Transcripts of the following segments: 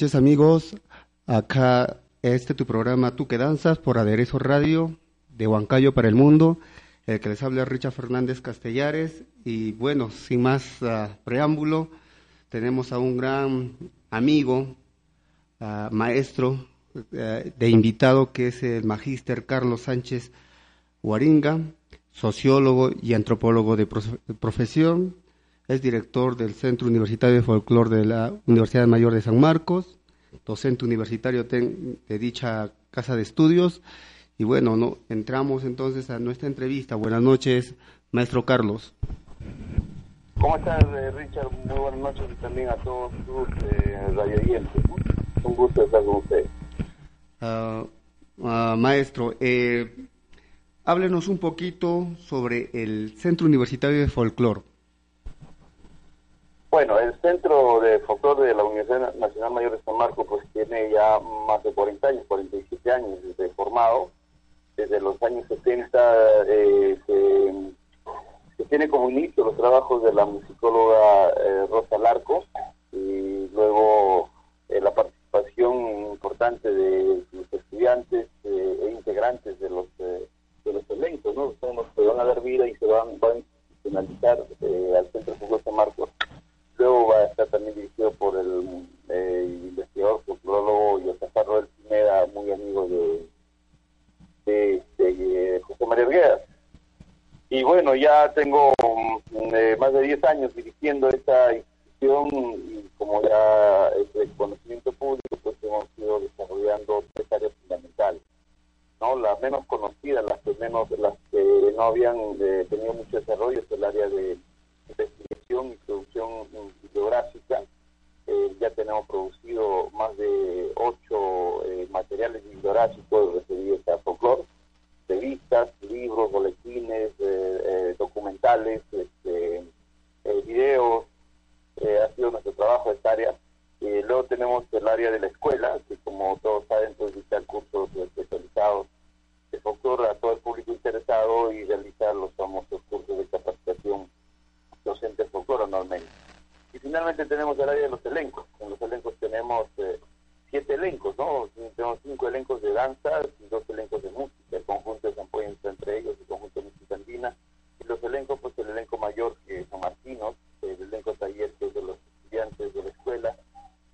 noches amigos. Acá este tu programa Tú que danzas por Aderezo Radio de Huancayo para el Mundo. El que les habla Richard Fernández Castellares. Y bueno, sin más ah, preámbulo, tenemos a un gran amigo, ah, maestro eh, de invitado que es el magíster Carlos Sánchez Huaringa, sociólogo y antropólogo de profesión es director del Centro Universitario de Folclor de la Universidad Mayor de San Marcos, docente universitario de dicha casa de estudios. Y bueno, no, entramos entonces a nuestra entrevista. Buenas noches, maestro Carlos. ¿Cómo estás, eh, Richard? Muy buenas noches y también a todos tus eh. Un gusto estar con usted. Ah, ah, maestro, eh, háblenos un poquito sobre el Centro Universitario de Folclor. Bueno, el Centro de Folclore de la Universidad Nacional Mayor de San Marcos pues tiene ya más de 40 años, 47 años desde formado. Desde los años 70 eh, se, tiene como inicio los trabajos de la musicóloga eh, Rosa Larco y luego eh, la participación importante de los estudiantes e integrantes de los de los elencos, ¿no? Son los que van a dar vida y se van, a institucionalizar al Centro de de San Marcos Luego va a estar también dirigido por el eh, investigador, folclólogo Yosafar Roel Pineda, muy amigo de, de, José María Arguedas. Y bueno, ya tengo mm, eh, más de 10 años dirigiendo esta institución y como ya es de conocimiento público, pues hemos ido desarrollando tres áreas fundamentales. ¿no? Las menos conocidas, las que menos, las que no habían eh, tenido mucho desarrollo es el área de investigación y producción bibliográfica. Eh, ya tenemos producido más de ocho eh, materiales bibliográficos referidos a folclore, revistas, libros, boletines, eh, documentales, este, videos. ha sido nuestro trabajo esta área. luego tenemos el área de la escuela, que como todos saben, pues dictar cursos especializados de folclore a todo el público interesado y realizar los famosos cursos de capacitación docentes folclore normalmente. Y finalmente tenemos el área de los elencos. En los elencos tenemos eh, siete elencos, ¿no? Tenemos cinco elencos de danza y dos elencos de música. El conjunto de San Puente entre ellos, el conjunto de música andina. Y los elencos, pues el elenco mayor que es San Martino, el elenco taller que es de los estudiantes de la escuela.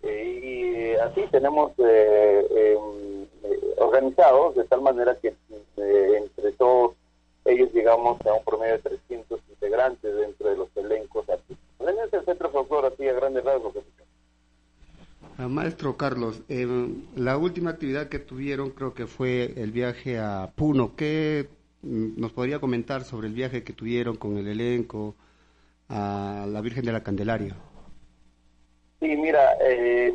Eh, y eh, así tenemos em, organizados de tal manera que entre todos ellos llegamos a un promedio de 300 integrantes dentro de los elencos artísticos. es el Centro Folclore así a grandes rasgos. Ah, maestro Carlos, eh, la última actividad que tuvieron creo que fue el viaje a Puno. ¿Qué mm, nos podría comentar sobre el viaje que tuvieron con el elenco a la Virgen de la Candelaria? Sí, mira, eh,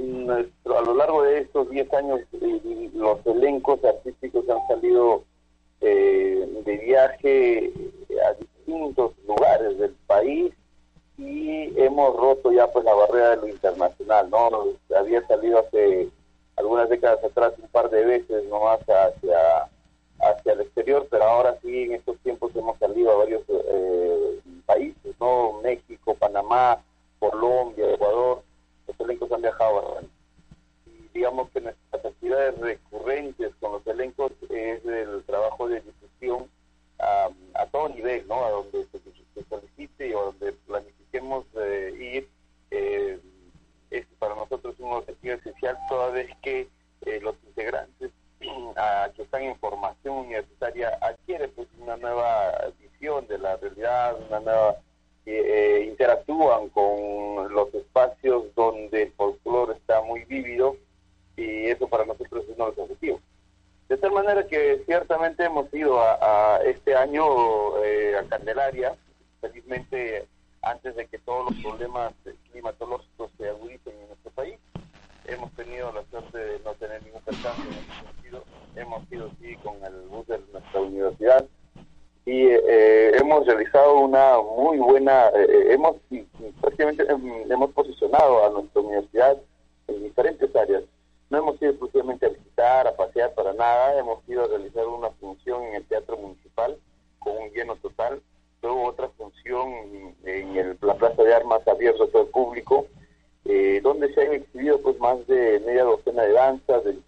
a lo largo de estos 10 años eh, los elencos artísticos han salido eh, de viaje a distintos lugares del país y hemos roto ya pues la barrera de lo internacional, ¿no? Había salido hace algunas décadas atrás un par de veces nomás hacia, hacia el exterior, pero ahora sí en estos tiempos hemos salido a varios eh, países, ¿no? México, Panamá, Colombia, Ecuador, los elencos han viajado digamos que nuestras actividades recurrentes con los elencos es el trabajo de difusión a todo nivel, ¿no? A donde se, solicite y a donde planifiquemos eh, ir. Eh, es para nosotros un objetivo esencial toda vez que eh, los integrantes que están en formación universitaria adquieren pues una nueva visión de la realidad, una nueva interactúan con los espacios donde el folclore está muy vívido y eso para nosotros es uno de los objetivos. De tal manera que ciertamente hemos ido a, este año eh, a Candelaria, felizmente antes de que todos los problemas climatológicos se agudicen en nuestro país. Hemos tenido la suerte de no tener ningún percance en ese sentido. Hemos ido sí con el bus de nuestra universidad y eh, hemos realizado una muy buena, eh, hemos prácticamente hemos posicionado a nuestra universidad en diferentes áreas no hemos ido exclusivamente a visitar, a pasear para nada, hemos ido a realizar una función en el abierto a todo el público, eh, donde se han exhibido pues más de media docena de danzas, del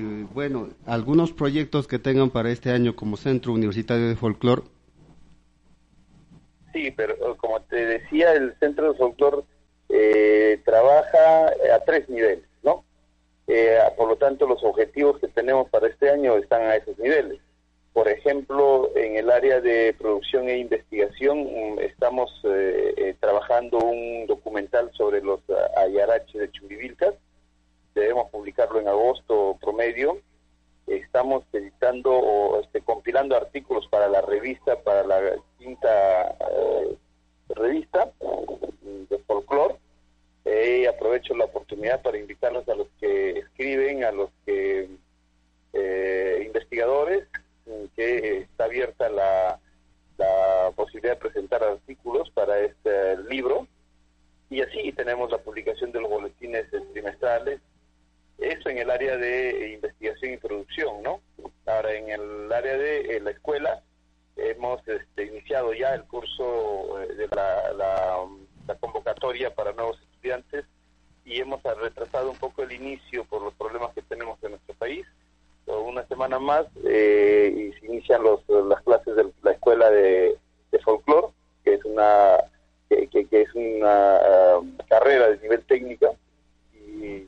Bueno, algunos proyectos que tengan para este año como Centro Universitario de Folclor. Sí, pero eh, como te decía, el Centro de Folclor eh, trabaja a tres niveles, ¿no? Eh, por lo tanto, los objetivos que tenemos para este año están a esos niveles. Por ejemplo, en el área de producción e investigación mm, estamos trabajando un documental sobre los ayaraches de Chumbivilcas debemos publicarlo en agosto promedio. Estamos editando o este, compilando artículos para la revista, para la quinta eh, revista de folclore. Eh, aprovecho la oportunidad para invitarlos a los que escriben, a los que eh, investigadores, que está abierta la, la posibilidad de presentar artículos para este libro. Y así tenemos la publicación de los boletines trimestrales eso en el área de investigación y producción, ¿no? Ahora, en el área de eh, la escuela, hemos este, iniciado ya el curso eh, de la, la, convocatoria para nuevos estudiantes y hemos retrasado un poco el inicio por los problemas que tenemos en nuestro país. Una semana más eh, y se inician los, las clases de la escuela de, de folclore, que es una que, que, es una ah, carrera de nivel técnica y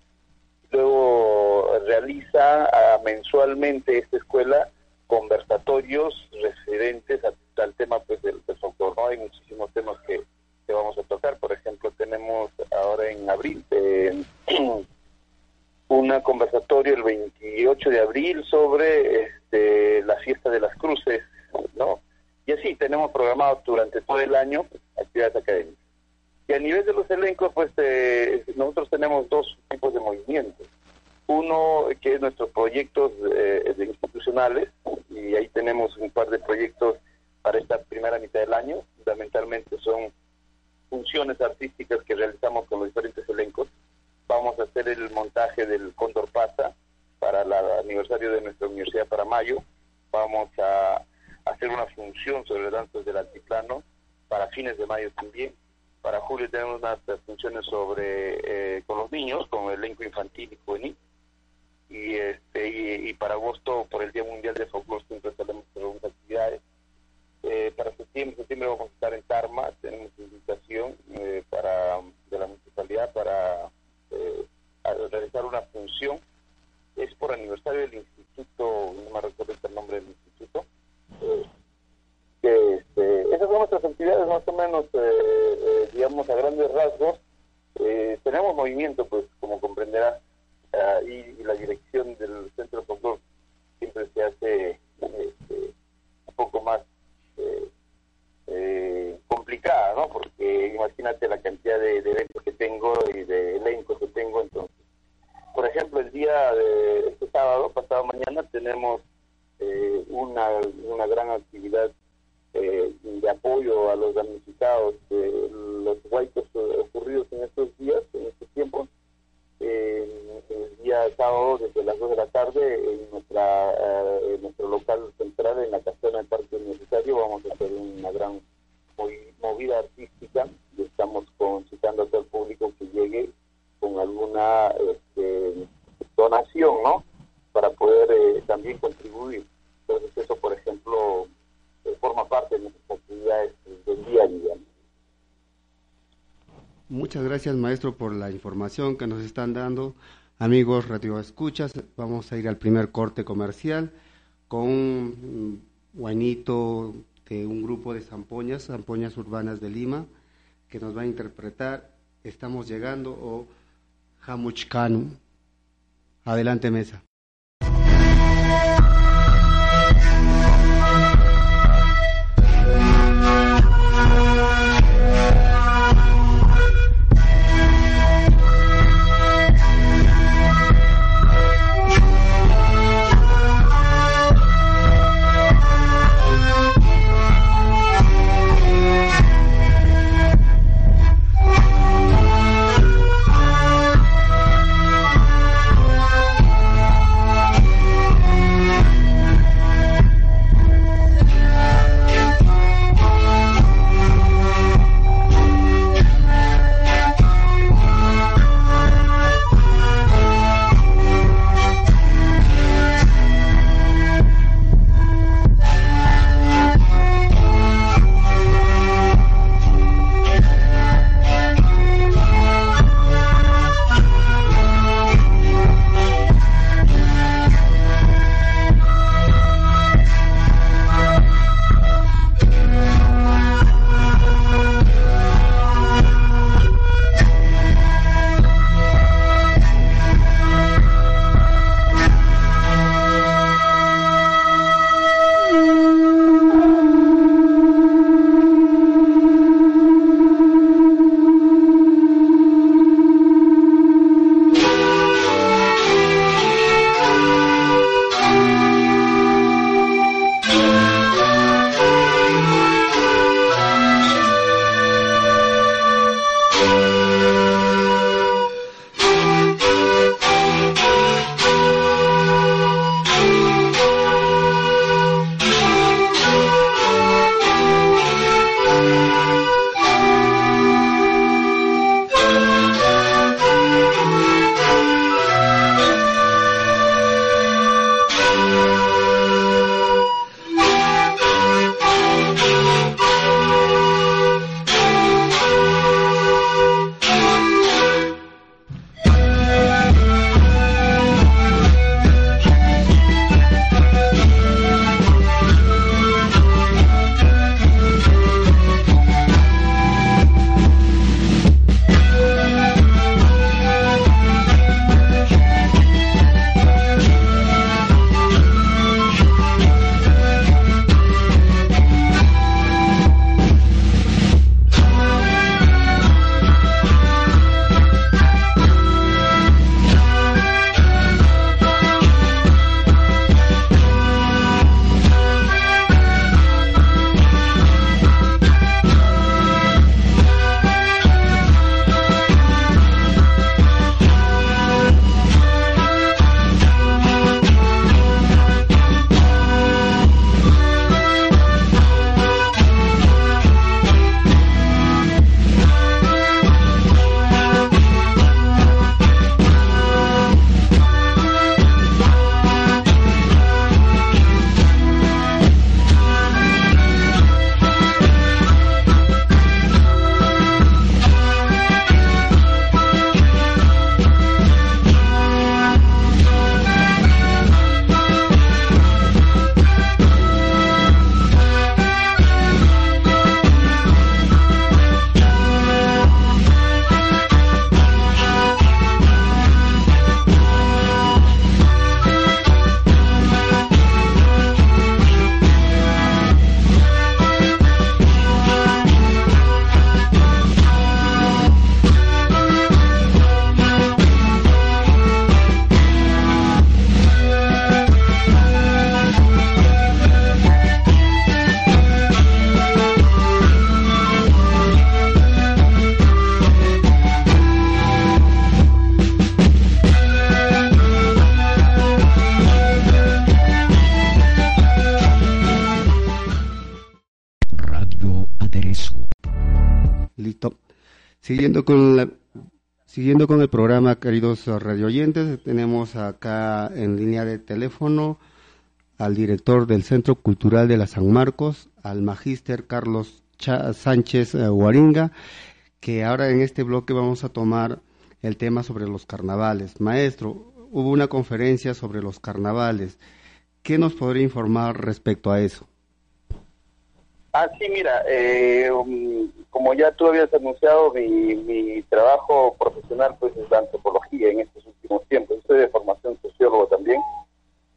Luego realiza uh, mensualmente esta escuela conversatorios referentes al tema pues del, del ¿no? Hay muchísimos temas que, que, vamos a tocar. Por ejemplo, tenemos ahora en abril eh, una conversatorio el 28 de abril sobre este, la fiesta de las cruces, ¿no? Y así tenemos programado durante todo el año actividades académicas. Y a nivel de los elencos, pues eh, nosotros tenemos dos tipos de movimientos. Uno que es nuestros proyectos eh, institucionales, y ahí tenemos un par de proyectos para esta primera mitad del año. Fundamentalmente son funciones artísticas que realizamos con los diferentes elencos. Vamos a hacer el montaje del Cóndor Pasa para el aniversario de nuestra universidad para mayo. Vamos a hacer una función sobre danzas del altiplano para fines de mayo también para julio tenemos unas funciones sobre eh, con los niños, con el elenco infantil y juvenil. Y, este, y, para agosto, por el Día Mundial de Folclore, siempre tenemos algunas actividades. Eh, para septiembre, septiembre vamos a estar en Tarma, tenemos invitación eh, para de la municipalidad para realizar una función. Es por aniversario del instituto, no me recuerdo el nombre del instituto que este, esas son nuestras actividades más o menos, eh, eh, digamos, a grandes rasgos. Eh, tenemos movimiento, pues, como comprenderá, y, la dirección del Centro de siempre se hace este, un poco más complicada, ¿no? Porque imagínate la cantidad de, eventos que tengo y de elencos que tengo, entonces. Por ejemplo, el día de este sábado, pasado mañana, tenemos una, una gran actividad eh, de apoyo a los damnificados de los huaitos ocurridos en estos días, en estos tiempos. Eh, el día sábado, desde las 2 de la tarde, en, nuestra, eh, nuestro local central, en la casona del Parque Universitario, vamos a hacer una gran movida artística y estamos concitando a todo el público que llegue con alguna este, donación, ¿no? Para poder eh, también contribuir. Entonces, eso, por ejemplo, forma parte de nuestras actividades del día a día. Muchas gracias, maestro, por la información que nos están dando. Amigos Radio Escuchas, vamos a ir al primer corte comercial con guanito de un grupo de zampoñas, zampoñas urbanas de Lima, que nos va a interpretar Estamos llegando o Hamuchkanu. Adelante, mesa. Siguiendo con el programa, queridos radioyentes, tenemos acá en línea de teléfono al director del Centro Cultural de la San Marcos, al magíster Carlos Sánchez eh, Guaringa, que ahora en este bloque vamos a tomar el tema sobre los carnavales. Maestro, hubo una conferencia sobre los carnavales. ¿Qué nos podría informar respecto a eso? Ah, sí, mira, eh, um, como ya tú habías anunciado, mi, mi trabajo profesional pues es la antropología en estos últimos tiempos. Soy de formación sociólogo también,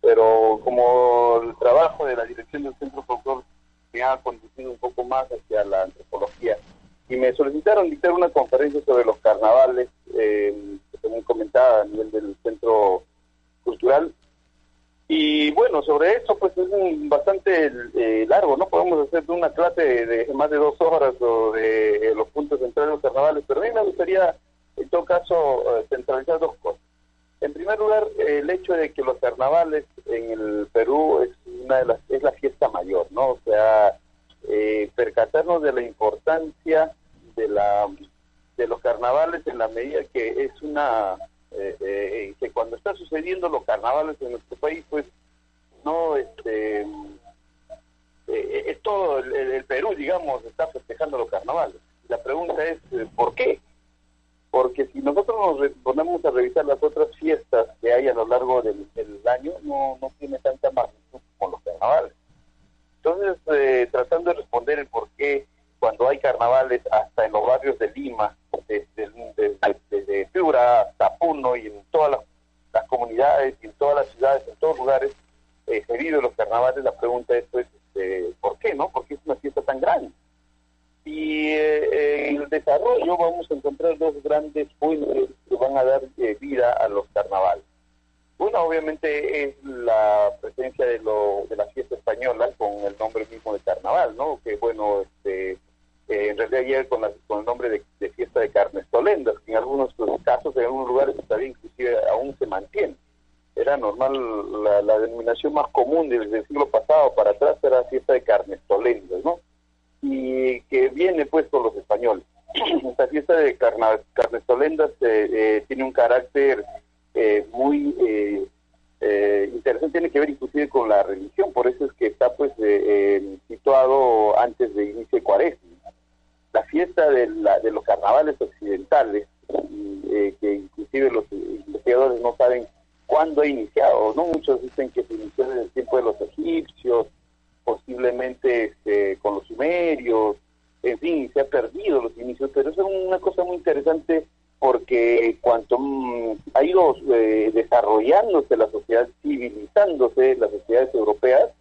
pero como el trabajo de la dirección del Centro Folclor me ha conducido un poco más hacia la antropología y me solicitaron dictar una conferencia sobre los carnavales, eh, que también comentaba a nivel del Centro Cultural, y bueno, sobre eso pues es bastante eh, largo, ¿no? Podemos hacer una clase de, más de dos horas sobre eh, los puntos centrales de los carnavales, pero a mí me gustaría en todo caso eh, centralizar dos cosas. En primer lugar, el hecho de que los carnavales en el Perú es una de las es la fiesta mayor, ¿no? O sea, percatarnos de la importancia de la de los carnavales en la medida que es una eh, eh, que cuando está sucediendo los carnavales en nuestro país, pues no, este, eh, es todo el, Perú, digamos, está festejando los carnavales. La pregunta es, ¿por qué? Porque si nosotros nos ponemos a revisar las otras fiestas que hay a lo largo del, año, no, no tiene tanta magnitud como los carnavales. Entonces, tratando de responder el por qué cuando hay carnavales hasta en los barrios de Lima, desde, desde, Piura hasta Puno y en todas las, comunidades y en todas las ciudades, en todos lugares, eh, se viven los carnavales, la pregunta es pues, este, ¿por qué? no Porque es una fiesta tan grande. Y eh, en el desarrollo vamos a encontrar dos grandes fuentes que van a dar eh, vida a los carnavales. Una obviamente es la presencia de, lo, de la fiesta española con el nombre mismo de carnaval, ¿no? Que bueno, este, eh, en realidad llega con, con el nombre de, fiesta de carnes tolendas, que en algunos casos, en algunos lugares todavía inclusive aún se mantiene. Era normal, la, denominación más común desde el siglo pasado para atrás era fiesta de carnes tolendas, ¿no? Y que viene pues con los españoles. Esta fiesta de carnes tolendas eh, eh, tiene un carácter muy interesante, tiene que ver inclusive con la religión, por eso es que está pues situado antes de inicio de cuaresma la fiesta de, la, de los carnavales occidentales, eh, que inclusive los investigadores no saben cuándo ha iniciado, ¿no? Muchos dicen que se inició en el tiempo de los egipcios, posiblemente este, con los sumerios, en fin, se ha perdido los inicios, pero es una cosa muy interesante porque cuanto mm, ha ido eh, desarrollándose la sociedad, civilizándose las sociedades europeas,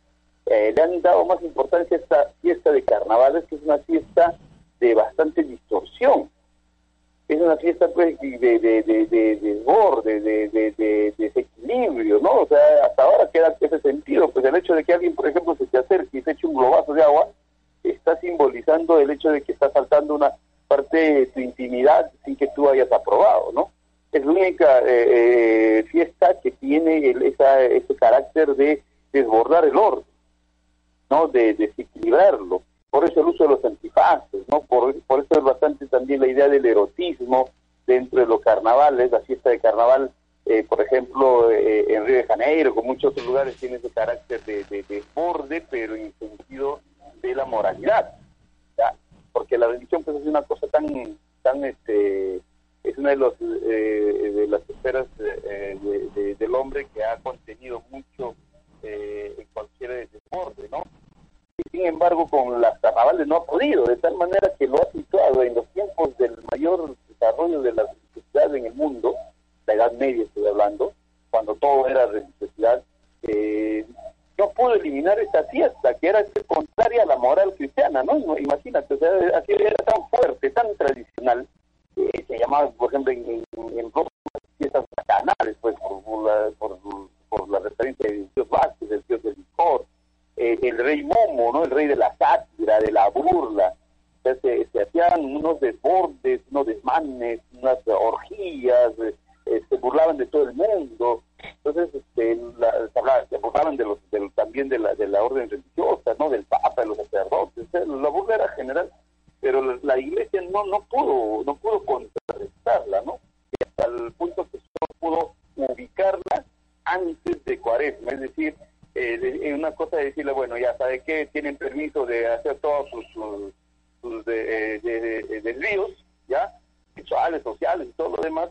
eh, le han dado más importancia a esta fiesta de carnavales, que es una fiesta de bastante distorsión. Es una fiesta pues de, de, de, de desborde, de, de, desequilibrio, ¿no? O sea, hasta ahora queda ese sentido, pues el hecho de que alguien, por ejemplo, se te acerque y se eche un globazo de agua, está simbolizando el hecho de que está saltando una parte de tu intimidad sin que tú hayas aprobado, ¿no? Es la única eh, eh, fiesta que tiene esa, ese carácter de desbordar el orden, ¿no? De desequilibrarlo por eso el uso de los antifaces, ¿no? Por, por eso es bastante también la idea del erotismo dentro de los carnavales, la fiesta de carnaval, eh, por ejemplo, eh, en Río de Janeiro, con muchos otros lugares, tiene ese carácter de, de, borde, pero en sentido de la moralidad, porque la religión pues es una cosa tan, tan este, es una de, los, eh, de las esferas del hombre que ha contenido mucho en cualquier desborde, ¿no? Sin embargo con las carnavales no ha podido, de tal manera que lo ha situado en los tiempos del mayor desarrollo de la religiosidad en el mundo, la Edad Media estoy hablando, cuando todo era religiosidad, eh, no pudo eliminar esta fiesta, que era contraria a la moral cristiana, ¿no? Imagínate, o sea, así era tan fuerte, tan tradicional, eh, se llamaba, por ejemplo, en, en, en fiestas bacanales, pues, por, por la referencia del dios Vázquez, del dios del licor, eh, el rey Momo, ¿no? El rey de la sátira, de la burla. se, hacían unos desbordes, unos desmanes, unas orgías, eh, se burlaban de todo el mundo. Entonces, este, se, burlaban de los, también de la, de la orden religiosa, ¿no? Del papa, de los sacerdotes. La burla era general, pero la, iglesia no, no pudo, no pudo contrarrestarla, ¿no? hasta el punto que solo pudo ubicarla antes de Cuaresma, es decir, eh, una cosa de decirle, bueno, ya sabe que tienen permiso de hacer todos sus, sus, de, de, desvíos, ya, sexuales, sociales y todo lo demás,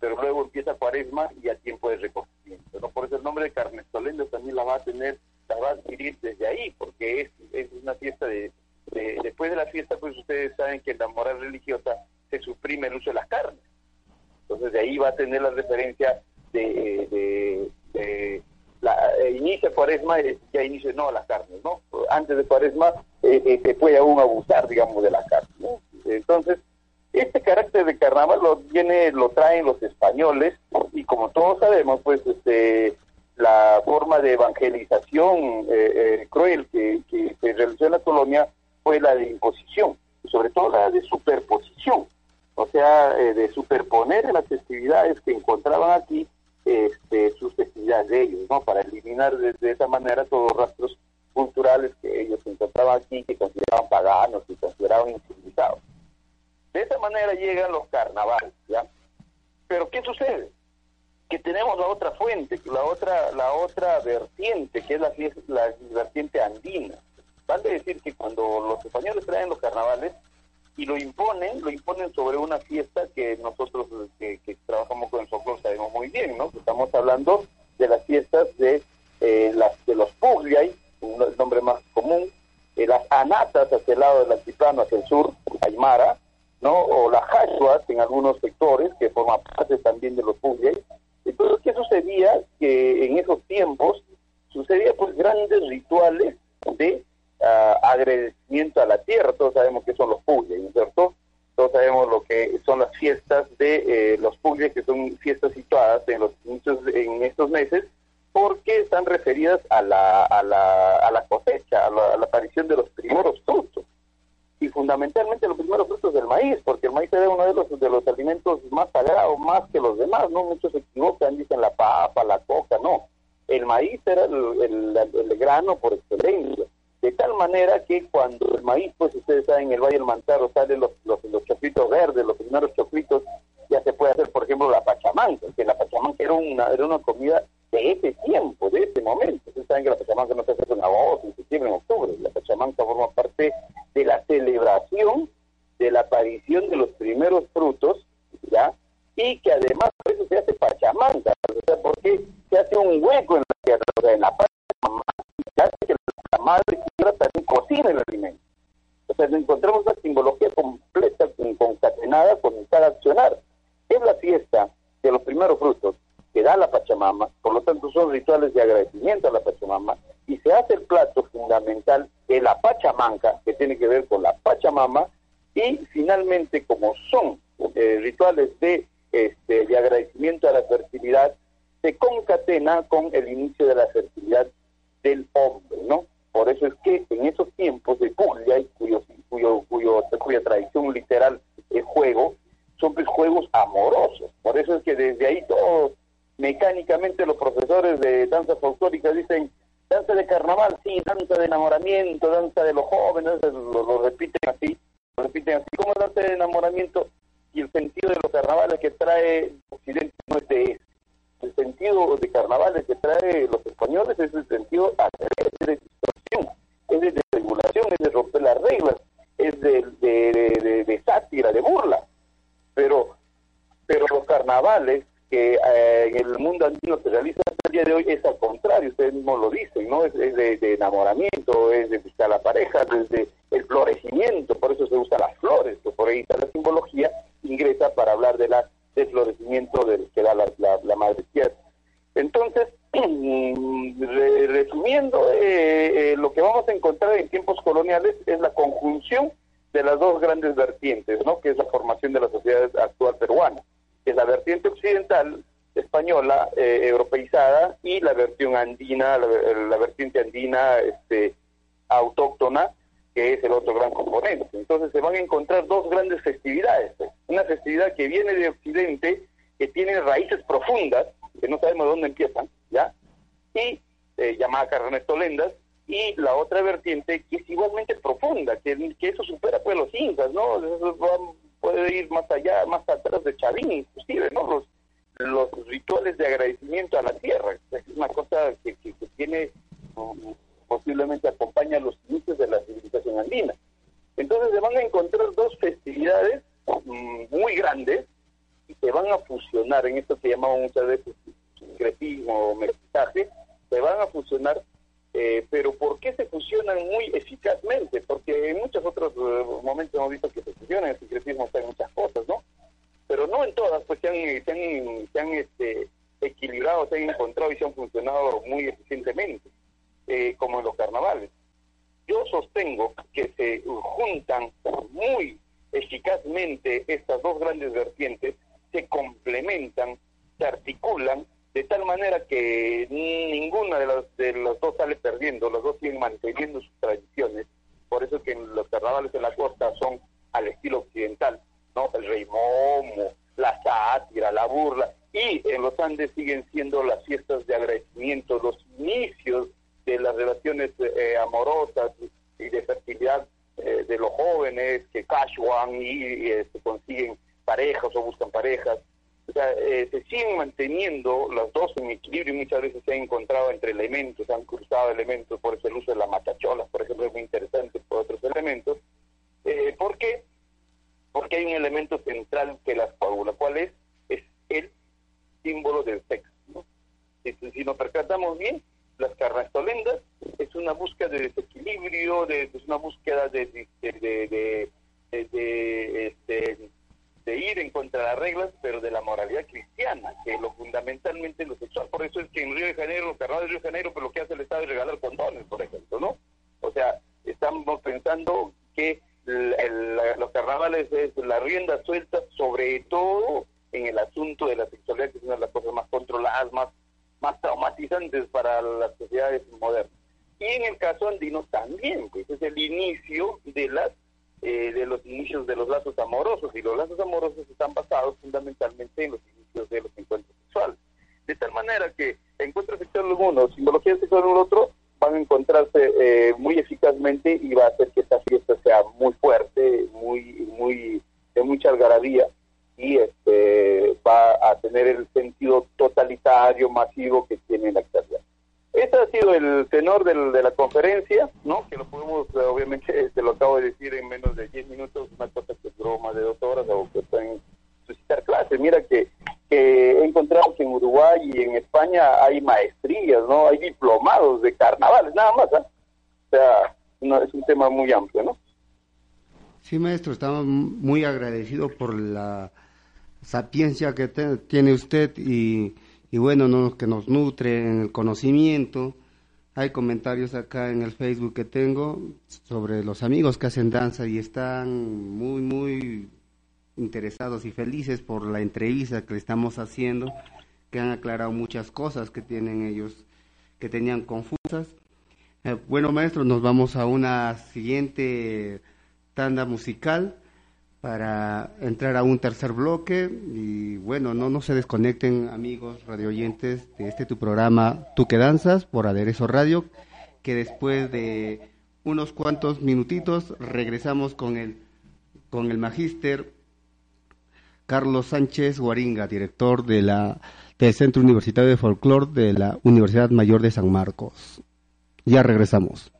pero luego empieza cuaresma y a tiempo de recogimiento, ¿no? Por eso el nombre de Carnestolendo también la va a tener, la va a adquirir desde ahí, porque es, es una fiesta de, después de la fiesta, pues ustedes saben que en la moral religiosa se suprime el uso de las carnes. Entonces de ahí va a tener la referencia de, de, la, eh, inicia cuaresma, eh, ya inicia no las carnes, ¿no? Antes de cuaresma eh, se puede aún abusar, digamos, de la carne. Entonces, este carácter de carnaval lo viene, lo traen los españoles y como todos sabemos, pues este la forma de evangelización cruel que, que se realizó en la colonia imposición, sobre todo la de superposición o sea, eh, de superponer las festividades que encontraban aquí este, sus festividades de ellos, ¿no? Para eliminar de, esa manera todos los rastros culturales que ellos encontraban aquí, que consideraban paganos, y consideraban incivilizados. De esa manera llegan los carnavales, ¿ya? Pero ¿qué sucede? Que tenemos la otra fuente, la otra, la otra vertiente, que es la, la vertiente andina. Vale decir que cuando los españoles traen los carnavales, y lo imponen, lo imponen sobre una fiesta que nosotros que, trabajamos con el folclore sabemos muy bien, ¿no? Estamos hablando de las fiestas de eh, las de los Pugliay, un nombre más común, eh, las Anatas hacia el lado del altiplano, hacia el sur, Aymara, ¿no? O las Hashuas en algunos sectores, que forman parte también de los Pugliay. Entonces, ¿qué sucedía? Que en esos tiempos sucedía pues grandes rituales de agradecimiento a la tierra, todos sabemos que son los puyes, ¿no es cierto? Todos sabemos lo que son las fiestas de eh, los puyes, que son fiestas situadas en, los, en estos meses, porque están referidas a la, a la, a la cosecha, a la, aparición de los primeros frutos. Y fundamentalmente los primeros frutos del maíz, porque el maíz era uno de los, de los alimentos más sagrados, más que los demás, ¿no? Muchos se equivocan, dicen la papa, la coca, no. El maíz era el, el grano por excelencia de tal manera que cuando el maíz, pues ustedes saben, en el Valle del Mantaro salen los, los, los chocritos verdes, los primeros chocritos, ya se puede hacer, por ejemplo, la pachamanca, que la pachamanca era una, era una comida de ese tiempo, de ese momento. Ustedes saben que la pachamanca no se hace en agosto, en septiembre, en octubre. La pachamanca forma parte de la celebración de la aparición de los primeros frutos, ¿ya? Y que además por eso se hace pachamanca, o sea, porque se hace un hueco en la tierra, o sea, en la pachamanca, se hace que la madre tierra también cocina el alimento. O sea, encontramos una simbología completa, concatenada con cada accionar. Es la fiesta de los primeros frutos que da la Pachamama, por lo tanto son rituales de agradecimiento a la Pachamama, y se hace el plato fundamental de la Pachamanca, que tiene que ver con la Pachamama, y finalmente, como son eh, rituales de, este, de agradecimiento a la fertilidad, se concatena con el inicio de la fertilidad del hombre, ¿no? Por eso es que en esos tiempos de Puglia, cuyo, cuyo, cuyo, cuya tradición literal es juego, son pues juegos amorosos. Por eso es que desde ahí todos, mecánicamente los profesores de danza folclórica dicen, danza de carnaval, sí, danza de enamoramiento, danza de los jóvenes, lo, repiten así, lo repiten así. ¿Cómo danza de enamoramiento? Y el sentido de los carnavales que trae Occidente no es de eso el sentido de carnavales que trae los españoles es el sentido es de distorsión, es de regulación, es de romper las reglas, es de, de, sátira, de burla. Pero, pero los carnavales que eh, en el mundo andino se realizan el día de hoy es al contrario, ustedes mismos lo dicen, ¿no? Es, de, enamoramiento, es de buscar la pareja, desde el florecimiento, por eso se usan las flores, que por ahí está la simbología, ingresa para hablar de la de florecimiento del que da la, la, madre tierra. Entonces, resumiendo, eh, eh, lo que vamos a encontrar en tiempos coloniales es la conjunción de las dos grandes vertientes, ¿no? que es la formación de la sociedad actual peruana, que es la vertiente occidental española, eh, europeizada, y la versión andina, la, la vertiente andina este, autóctona, que es el otro gran componente. Entonces se van a encontrar dos grandes festividades. Una festividad que viene de Occidente, que tiene raíces profundas, que no sabemos dónde empiezan, ¿ya? Y eh, llamada Carrenes Tolendas, y la otra vertiente que es igualmente profunda, que, que eso supera pues los incas, ¿no? Eso puede ir más allá, más atrás de Chavín, inclusive, ¿no? Los, los rituales de agradecimiento a la tierra, es una cosa que, que, tiene posiblemente acompaña los inicios de la civilización andina. Entonces se van a encontrar dos festividades mm, muy grandes y se van a fusionar en esto que llamamos muchas veces sincretismo o mestizaje, se van a fusionar Eh, pero ¿por qué se fusionan muy eficazmente? Porque en muchos otros eh, momentos hemos visto que se fusionan, el sincretismo está en muchas cosas, ¿no? Pero no en todas, pues se han, se han, se han este, equilibrado, se han encontrado y se han funcionado muy eficientemente, eh, como en los carnavales. Yo sostengo que se juntan muy eficazmente estas dos grandes vertientes, se complementan, se articulan de tal manera que ninguna de las de los dos sale perdiendo, los dos siguen manteniendo sus tradiciones. Por eso que los carnavales en la costa son al estilo occidental, ¿no? El rey momo, la sátira, la burla, y en los Andes siguen siendo las fiestas de agradecimiento, los inicios de las relaciones eh, amorosas y de fertilidad eh, de los jóvenes que cashuan y, y este, consiguen parejas o buscan parejas o sea, eh, se siguen manteniendo las dos en equilibrio y muchas veces se han encontrado entre elementos, se han cruzado elementos, por eso el uso de las matacholas, por ejemplo, es muy interesante por otros elementos. Eh, ¿Por qué? Porque hay un elemento central que las coagula. ¿Cuál es? Es el símbolo del sexo. ¿no? Si, si, nos percatamos bien, las carnastolendas es una búsqueda de desequilibrio, de, es una búsqueda de, de, de, de este, de ir en contra de las reglas, pero de la moralidad cristiana, que lo fundamentalmente lo sexual. Por eso es que en Río de Janeiro, los carnavales de Río de Janeiro, pues lo que hace el Estado es regalar condones, por ejemplo, ¿no? O sea, estamos pensando que el, el, los carnavales es la rienda suelta, sobre todo en el asunto de la sexualidad, que es una de las cosas más controladas, más, más traumatizantes para las sociedades modernas. Y en el caso andino también, pues es el inicio de las eh, de los inicios de los lazos amorosos y los lazos amorosos están basados fundamentalmente en los inicios de los encuentros sexuales. De tal manera que encuentros sexuales uno, simbología sexual en el otro, van a encontrarse eh, muy eficazmente y va a hacer que esta fiesta sea muy fuerte, muy, muy, de mucha algarabía y este, va a tener el sentido totalitario, masivo que tiene la actualidad. Este ha sido el tenor del, de la conferencia, ¿no? Que lo podemos, eh, obviamente, te lo acabo de decir en menos de 10 minutos, una cosa que duró más de dos horas o que pueden suscitar clases. Mira que, que he encontrado que en Uruguay y en España hay maestrías, ¿no? Hay diplomados de carnavales, nada más, ¿eh? O sea, no, es un tema muy amplio, ¿no? Sí, maestro, estamos muy agradecidos por la sapiencia que te, tiene usted y bueno, no, que nos nutre en el conocimiento. Hay comentarios acá en el Facebook que tengo sobre los amigos que hacen danza y están muy, muy interesados y felices por la entrevista que le estamos haciendo, que han aclarado muchas cosas que tienen ellos, que tenían confusas. Eh, bueno, maestro, nos vamos a una siguiente tanda musical para entrar a un tercer bloque y bueno, no, no se desconecten amigos radioyentes de este tu programa Tú que danzas por Aderezo Radio, que después de unos cuantos minutitos regresamos con el, con el magíster Carlos Sánchez Guaringa, director de la, del Centro Universitario de Folclore de la Universidad Mayor de San Marcos. Ya regresamos.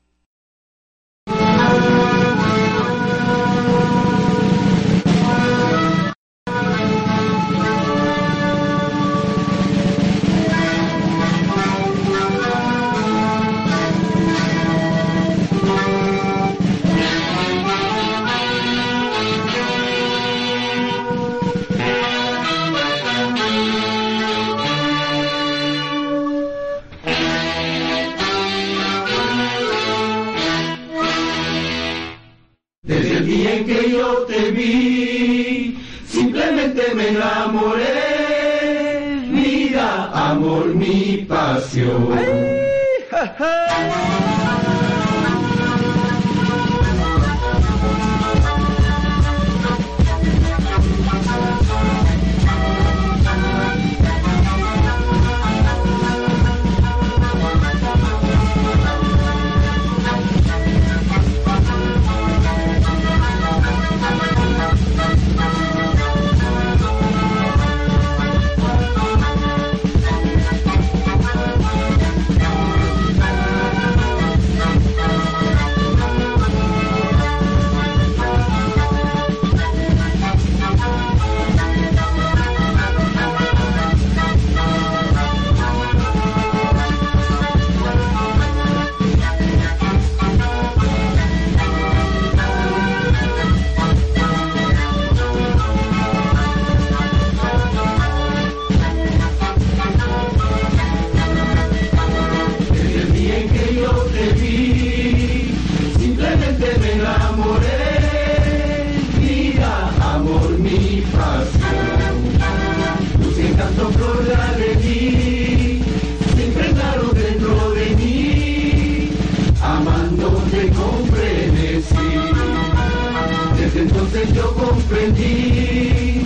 Yo comprendí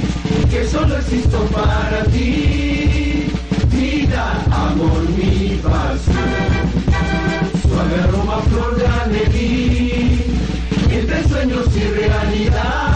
que solo existo para ti. Vida, amor, mi pasión. Suave aroma, flor de alegría. Entre sueños y realidad.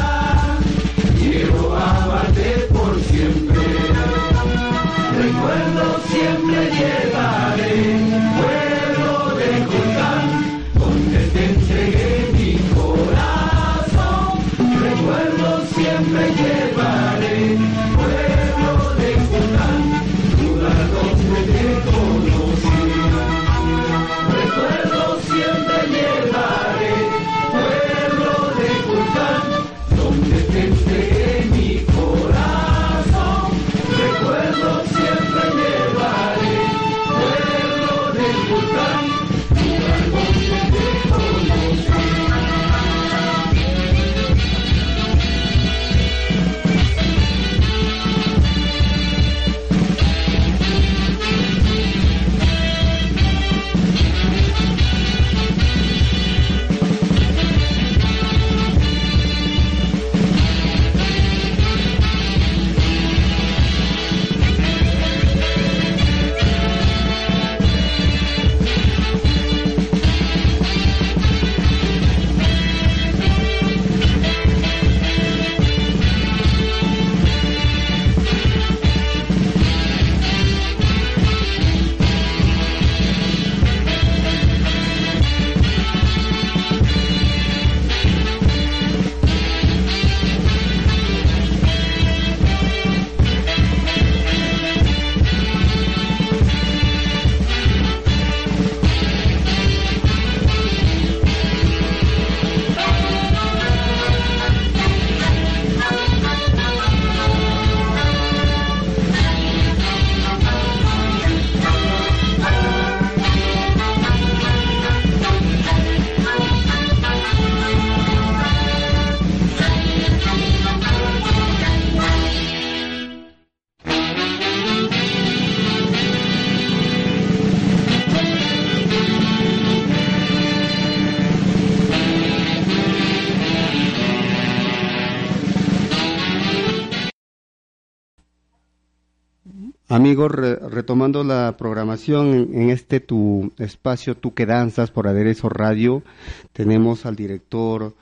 Amigos, re- retomando la programación en, este tu espacio, tú que danzas por Aderezo Radio, tenemos al director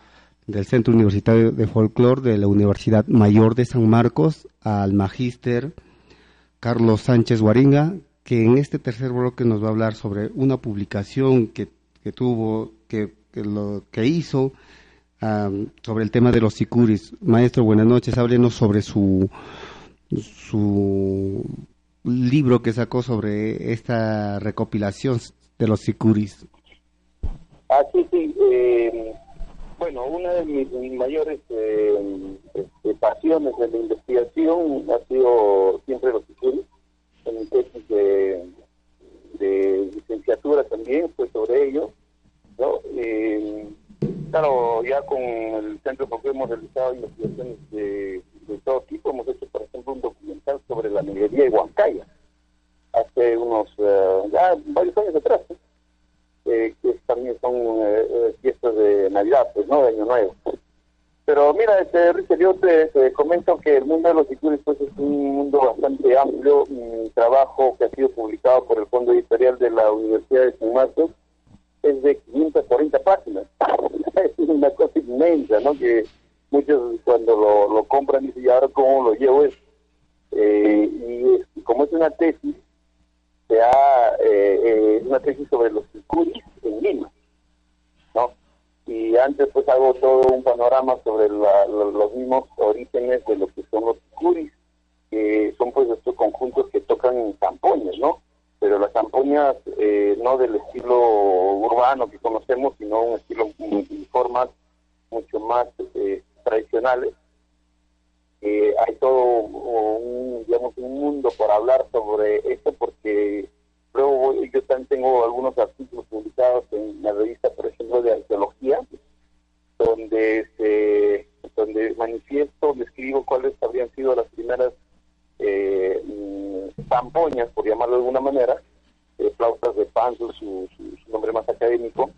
del Centro Universitario de Folclor de la Universidad Mayor de San Marcos, al magíster Carlos Sánchez Guaringa, que en este tercer bloque nos va a hablar sobre una publicación que, que tuvo, que, que hizo am, sobre el tema de los sicuris. Maestro, buenas noches, háblenos sobre su su libro que sacó sobre esta recopilación de los sicuris. Ah, sí, eh, bueno, una de mis, mayores eh, este, pasiones en la investigación ha sido siempre los sicuris. En mi tesis de, de licenciatura también fue sobre ello. ¿no? Eh, claro, ya con el Centro porque hemos realizado investigaciones de, de todo tipo. Hemos hecho, por ejemplo, un documental sobre la minería de Huancaya hace unos, eh, ya varios años atrás. eh, que también son eh, eh, fiestas de Navidad, pues, ¿no? De Año Nuevo. Pero mira, este, Richard, te, te comento que el mundo de los sicuris pues, es un mundo bastante amplio. Mi trabajo que ha sido publicado por el Fondo Editorial de la Universidad de San Marcos es de 540 páginas. es una cosa inmensa, ¿no? Que muchos cuando lo, compran dicen, ¿y ahora cómo lo llevo eso? Eh, y como es una tesis, se ha, eh, eh, una tesis sobre los sicuris en Lima, ¿no? Y antes pues hago todo un panorama sobre la- lo- los mismos orígenes de lo que son los sicuris, que son pues estos conjuntos que tocan zampoñas, ¿no? Pero las zampoñas eh, no del estilo urbano que conocemos, sino un estilo formas mucho más eh, tradicionales eh, hay todo un, digamos, un mundo por hablar sobre esto porque luego voy- yo también tengo algunos artículos publicados en la revista, por ejemplo, de arqueología, donde se, donde manifiesto, describo cuáles habrían sido las primeras eh, mm, zampoñas, por llamarlo de alguna manera, eh, flautas de pan, su, su, su nombre más académico,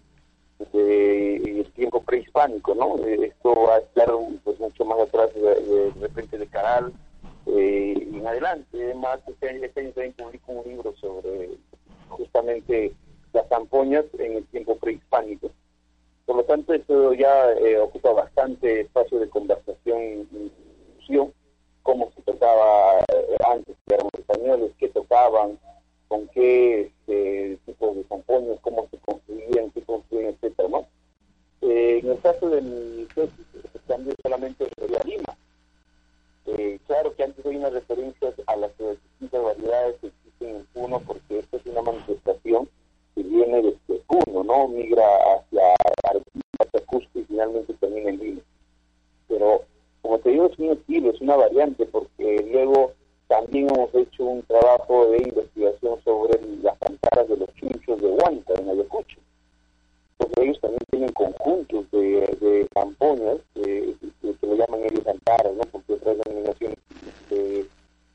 de, y el tiempo prehispánico prehispánico, ¿no? Eh, esto va a estar pues, mucho más atrás de, repente de Caral eh, y en adelante. Además, este año, este año también publico un libro sobre justamente las zampoñas en el tiempo prehispánico. Por lo tanto, esto ya eh, ocupa bastante espacio de conversación y discusión, cómo se tocaba eh, antes, que eran los españoles, qué tocaban, con qué este, tipo de zampoñas, cómo se construían, qué construían, etcétera, ¿no? Eh, en el caso del se cambia solamente la lima. claro que antes hay unas referencias a las distintas variedades que existen en Puno, porque esto es una manifestación que viene desde Puno, ¿no? Migra hacia hacia Cusco y finalmente termina en Lima. Pero, como te digo, es un estilo, es una variante, porque luego también hemos hecho un trabajo de investigación sobre las cantaras de los chunchos de Huanta, en Ayacucho. Porque ellos también tienen conjuntos de, de campoñas, que lo llaman ellos cantaras, ¿no? Porque otras denominaciones que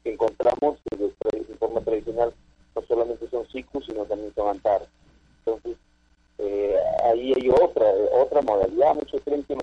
encontramos de forma tradicional no solamente son ciclos, sino también son antaras. Entonces, eh, ahí hay otra otra modalidad. Muchos creen que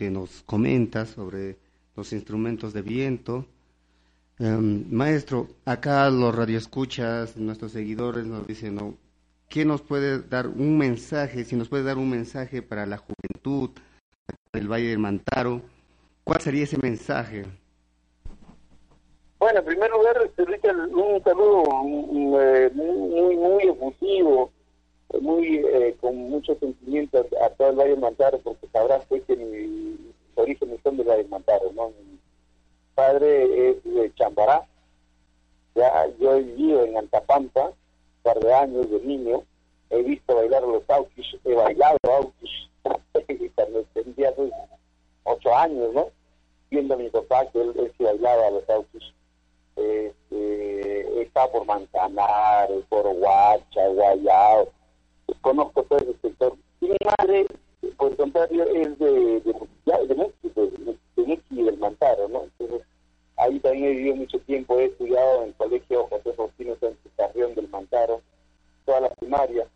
que nos comenta sobre los instrumentos de viento. Em, maestro, acá los radioescuchas, nuestros seguidores nos dicen. ¿qué nos puede dar un mensaje, si nos puede dar un mensaje para la juventud del Valle del Mantaro? ¿Cuál sería ese mensaje? Bueno, en primer lugar, un saludo muy, muy efusivo muy eh, con muchos sentimientos a todo el Valle Mantaro, porque sabrás pues, que mis orígenes son del Valle Mantaro, ¿no? Mi padre es de Chambará, ya yo he vivido en Antapampa, un par de años de niño, he visto bailar los autis, he bailado autis, cuando tenía pues, ocho años, ¿no? Viendo a mi papá que él, él se bailaba los autis. Este, estaba por Mantanar, por Huacha, Guayao, conozco todo ese sector. Y mi madre, por el contrario, es de, de, de, de, de, de del Mantaro, ¿no? Entonces, ahí también he vivido mucho tiempo, he estudiado en el colegio José Faustino Sánchez Carrión del Mantaro, toda la primaria,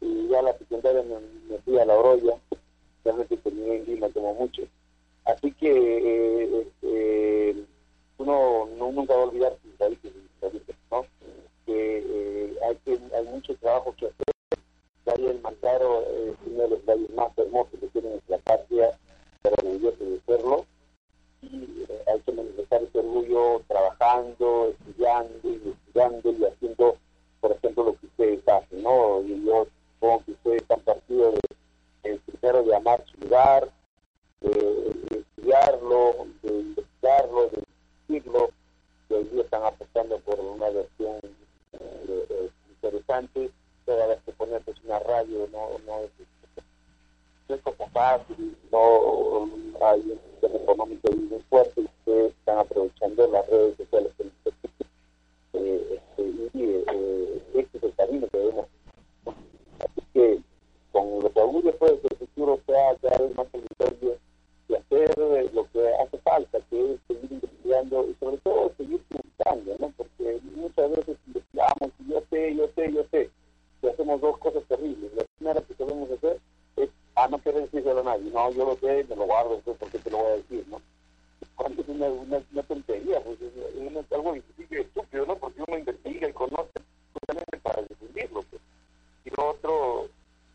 y ya la secundaria me, fui a La Oroya, realmente terminé en Lima como mucho. Así que eh, eh, uno no, nunca va a olvidar sus raíces, ¿no? Que eh, hay, que hay mucho trabajo que hacer Valle del Mantaro es uno de los valles más hermosos que tiene nuestra patria, pero orgulloso de serlo. Y eh, hay que manifestar ese orgullo trabajando, estudiando, investigando y haciendo, por ejemplo, lo que ustedes hacen, ¿no? Y yo supongo que ustedes están partidos de, primero de amar su lugar, de, estudiarlo, de investigarlo, de decirlo, que hoy están apostando por una versión eh, eh, interesante toda vez que ponerse una radio no, no, es, es como fácil, no hay un sistema económico muy fuerte y están aprovechando las redes que eh, este, y eh, este es el camino que debemos así que con los orgullos pues que el futuro sea cada vez más solidario y hacer lo que hace falta que es seguir investigando y sobre todo seguir preguntando ¿no? porque muchas veces investigamos y yo sé, yo sé, yo sé hacemos dos cosas terribles. La primera que debemos hacer es, ah, no quiero decírselo a nadie. No, yo lo sé, me lo guardo, entonces, ¿por qué te lo voy a decir? ¿no? Cuando es una, una, una tontería, pues es, una, algo estúpido, ¿no? Porque uno investiga y conoce justamente para difundirlo. Pues. Y lo otro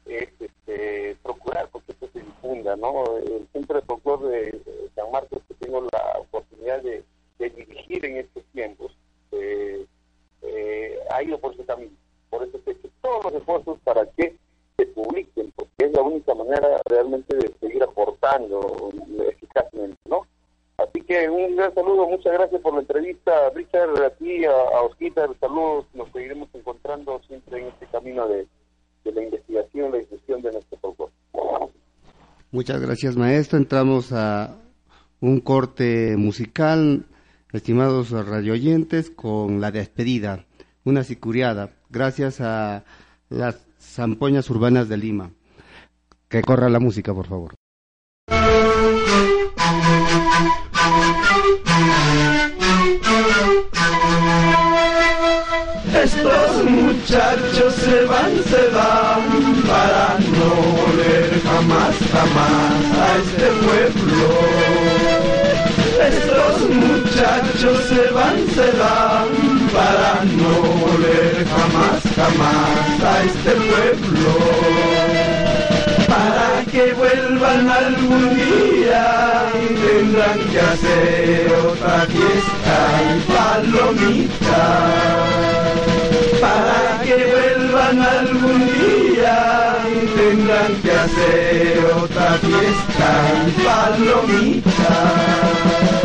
es este, procurar porque esto se difunda, ¿no? El Centro de Folclor de San Marcos, que tengo la oportunidad de, de dirigir en estos tiempos, eh, eh, ha ido por ese camino por eso se hecho todos los esfuerzos para que se publiquen, porque es la única manera realmente de seguir aportando eficazmente, ¿no? Así que un gran saludo, muchas gracias por la entrevista, Richard, a ti, a, a Osquita, saludos, nos seguiremos encontrando siempre en este camino de, la investigación, la difusión de nuestro folclore. Muchas gracias, maestro. Entramos a un corte musical, estimados radioyentes, con la despedida, una sicuriada gracias a las zampoñas urbanas de Lima. Que corra la música, por favor. Estos muchachos se van, se van jamás, a este pueblo. Estos muchachos se van, se van para no volver jamás, jamás a este pueblo. Para que vuelvan algún día tendrán que hacer otra fiesta y palomita. Para que vuelvan algún día tendrán que hacer otra fiesta y palomita.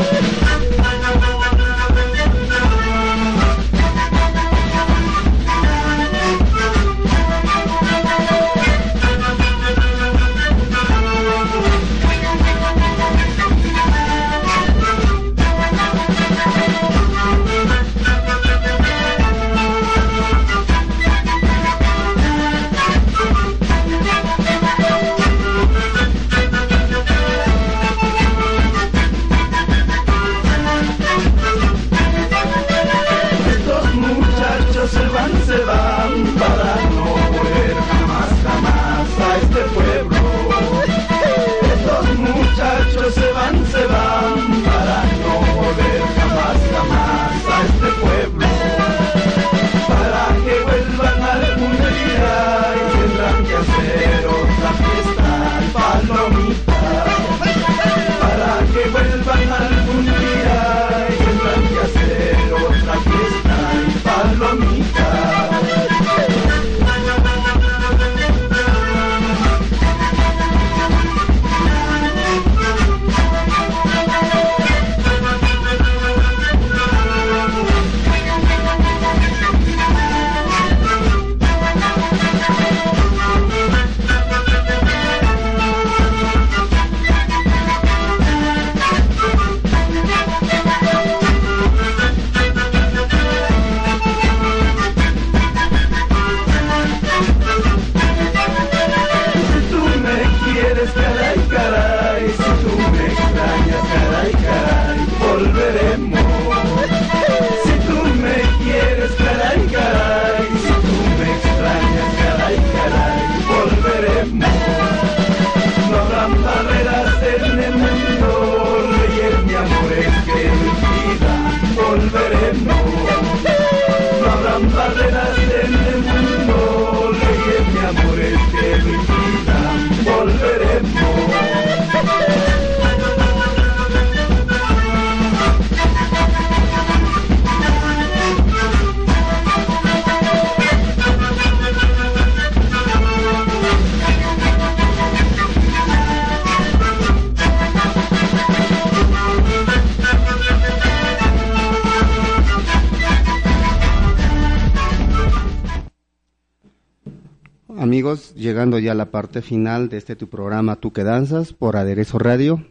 Amigos, llegando ya a la parte final de este tu programa Tú que danzas por Aderezo Radio.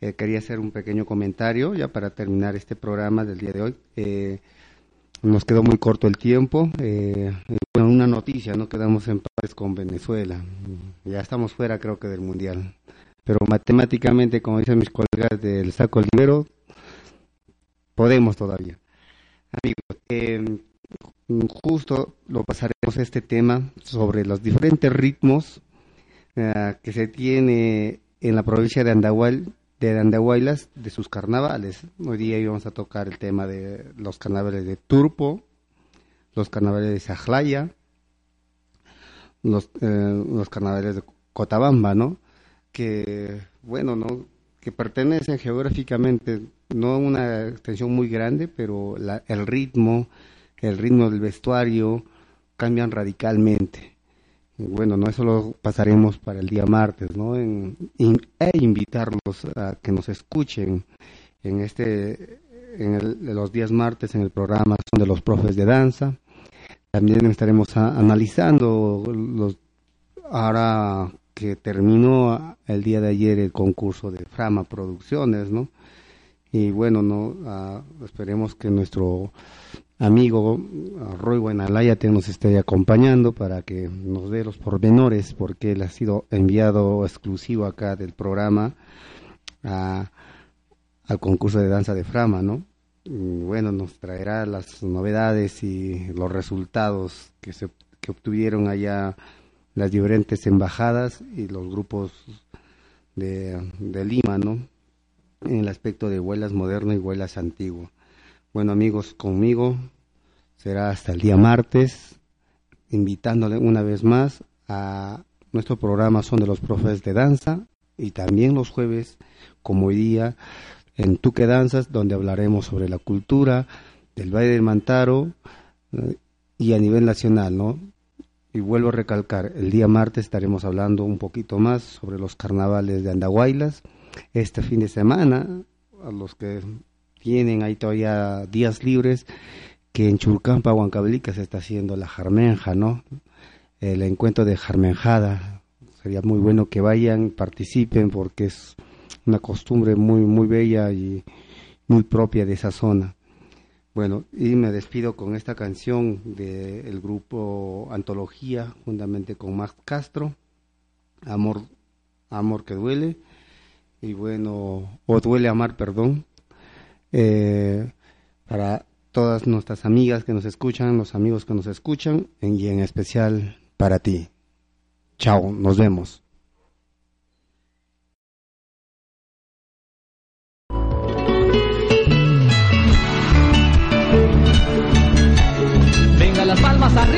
Eh, quería hacer un pequeño comentario ya para terminar este programa del día de hoy. Eh, nos quedó muy corto el tiempo. Eh, una noticia, no quedamos en paz con Venezuela. Ya estamos fuera, creo que, del Mundial. Pero matemáticamente, como dicen mis colegas del saco libero, podemos todavía. Amigos, eh, justo lo pasaremos este tema sobre los diferentes ritmos eh, que se tiene en la provincia de Andahuaylas de Andahuaylas, de sus carnavales. Hoy día íbamos a tocar el tema de los carnavales de Turpo, los carnavales de Sajlaya, los, eh, los carnavales de Cotabamba, ¿no? Que, bueno, ¿no? Que pertenecen geográficamente, no a una extensión muy grande, pero el ritmo, el ritmo del vestuario cambian radicalmente. bueno, no eso lo pasaremos para el día martes, ¿no? En, e invitarlos a que nos escuchen en este en los días martes en el programa son de los profes de danza. También estaremos analizando los ahora que terminó el día de ayer el concurso de Frama Producciones, ¿no? Y bueno, no ah, esperemos que nuestro amigo Roy Buenalaya te nos esté acompañando para que nos dé los pormenores, porque él ha sido enviado exclusivo acá del programa al concurso de danza de Frama, ¿no? Bueno, nos traerá las novedades y los resultados que se que obtuvieron allá las diferentes embajadas y los grupos de, de Lima, ¿no? En el aspecto de huelas moderno y huelas antiguo. Bueno amigos, conmigo será hasta el día martes, invitándole una vez más a nuestro programa Son de los Profes de Danza y también los jueves, como hoy día, en Tú que Danzas, donde hablaremos sobre la cultura del baile del Mantaro eh, y a nivel nacional, ¿no? Y vuelvo a recalcar, el día martes estaremos hablando un poquito más sobre los carnavales de Andahuaylas. Este fin de semana, a los que tienen ahí todavía días libres, que en Churcampa, Huancavelica, se está haciendo la jarmenja, ¿no? El encuentro de jarmenjada. Sería muy bueno que vayan, participen, porque es una costumbre muy, muy bella y muy propia de esa zona. Bueno, y me despido con esta canción del grupo Antología, juntamente con Max Castro, Amor, Amor que duele, y bueno, o duele amar, perdón, eh, para todas nuestras amigas que nos escuchan, los amigos que nos escuchan, y en especial para ti. Chao, nos vemos.